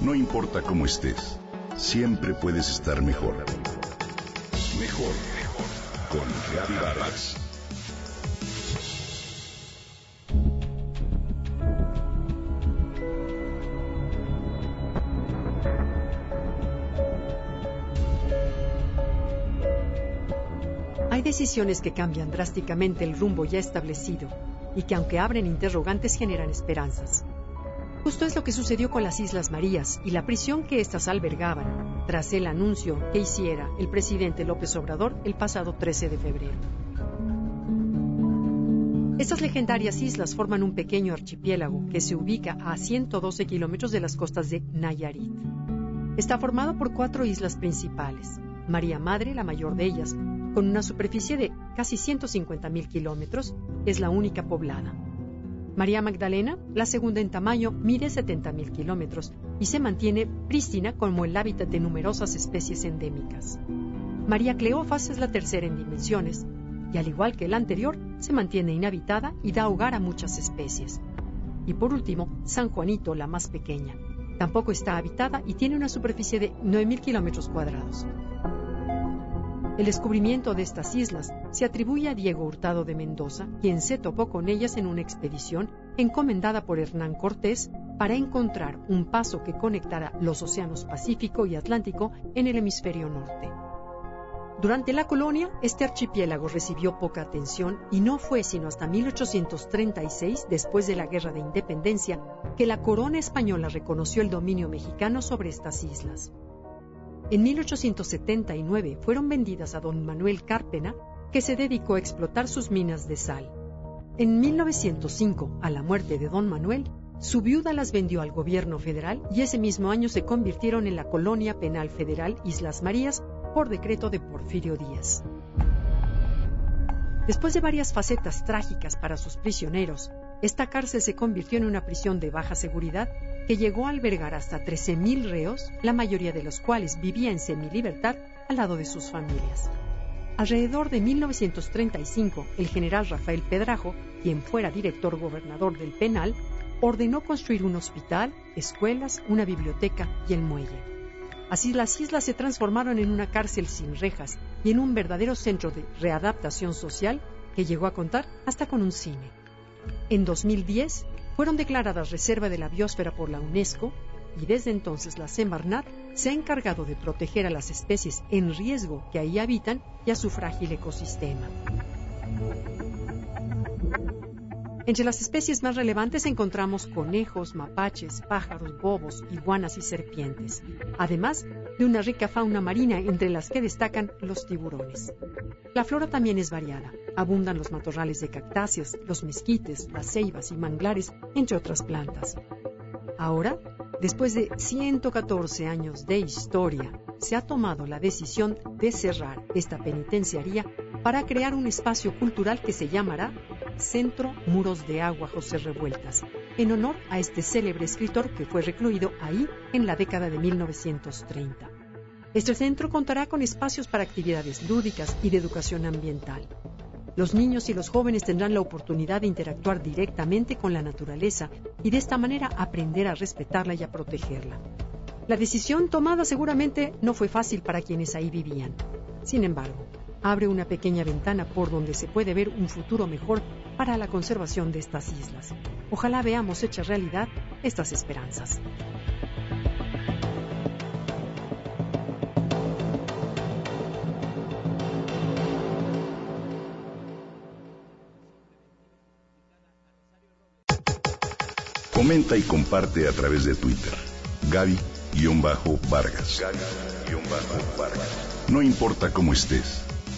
No importa cómo estés, siempre puedes estar mejor. Mejor, mejor. Con Reavivadas. Hay decisiones que cambian drásticamente el rumbo ya establecido y que aunque abren interrogantes generan esperanzas. Justo es lo que sucedió con las Islas Marías y la prisión que éstas albergaban tras el anuncio que hiciera el presidente López Obrador el pasado 13 de febrero. Estas legendarias islas forman un pequeño archipiélago que se ubica a 112 kilómetros de las costas de Nayarit. Está formado por cuatro islas principales. María Madre, la mayor de ellas, con una superficie de casi 150.000 kilómetros, es la única poblada. María Magdalena, la segunda en tamaño, mide 70.000 kilómetros y se mantiene prístina como el hábitat de numerosas especies endémicas. María Cleofas es la tercera en dimensiones y al igual que la anterior, se mantiene inhabitada y da hogar a muchas especies. Y por último, San Juanito, la más pequeña. Tampoco está habitada y tiene una superficie de 9.000 kilómetros cuadrados. El descubrimiento de estas islas se atribuye a Diego Hurtado de Mendoza, quien se topó con ellas en una expedición encomendada por Hernán Cortés para encontrar un paso que conectara los océanos Pacífico y Atlántico en el hemisferio norte. Durante la colonia, este archipiélago recibió poca atención y no fue sino hasta 1836, después de la Guerra de Independencia, que la corona española reconoció el dominio mexicano sobre estas islas. En 1879 fueron vendidas a don Manuel Cárpena, que se dedicó a explotar sus minas de sal. En 1905, a la muerte de don Manuel, su viuda las vendió al gobierno federal y ese mismo año se convirtieron en la colonia penal federal Islas Marías por decreto de Porfirio Díaz. Después de varias facetas trágicas para sus prisioneros, esta cárcel se convirtió en una prisión de baja seguridad que llegó a albergar hasta 13.000 reos, la mayoría de los cuales vivía en semilibertad al lado de sus familias. Alrededor de 1935, el general Rafael Pedrajo, quien fuera director gobernador del penal, ordenó construir un hospital, escuelas, una biblioteca y el muelle. Así las islas se transformaron en una cárcel sin rejas y en un verdadero centro de readaptación social que llegó a contar hasta con un cine. En 2010 fueron declaradas reserva de la biosfera por la UNESCO y desde entonces la Semarnat se ha encargado de proteger a las especies en riesgo que ahí habitan y a su frágil ecosistema. Entre las especies más relevantes encontramos conejos, mapaches, pájaros, bobos, iguanas y serpientes, además de una rica fauna marina entre las que destacan los tiburones. La flora también es variada. Abundan los matorrales de cactáceas, los mezquites, las ceibas y manglares, entre otras plantas. Ahora, después de 114 años de historia, se ha tomado la decisión de cerrar esta penitenciaría para crear un espacio cultural que se llamará Centro Muros de Agua José Revueltas, en honor a este célebre escritor que fue recluido ahí en la década de 1930. Este centro contará con espacios para actividades lúdicas y de educación ambiental. Los niños y los jóvenes tendrán la oportunidad de interactuar directamente con la naturaleza y de esta manera aprender a respetarla y a protegerla. La decisión tomada seguramente no fue fácil para quienes ahí vivían. Sin embargo, abre una pequeña ventana por donde se puede ver un futuro mejor para la conservación de estas islas. Ojalá veamos hecha realidad estas esperanzas. Comenta y comparte a través de Twitter. Gaby-Vargas. Gaby-Vargas. No importa cómo estés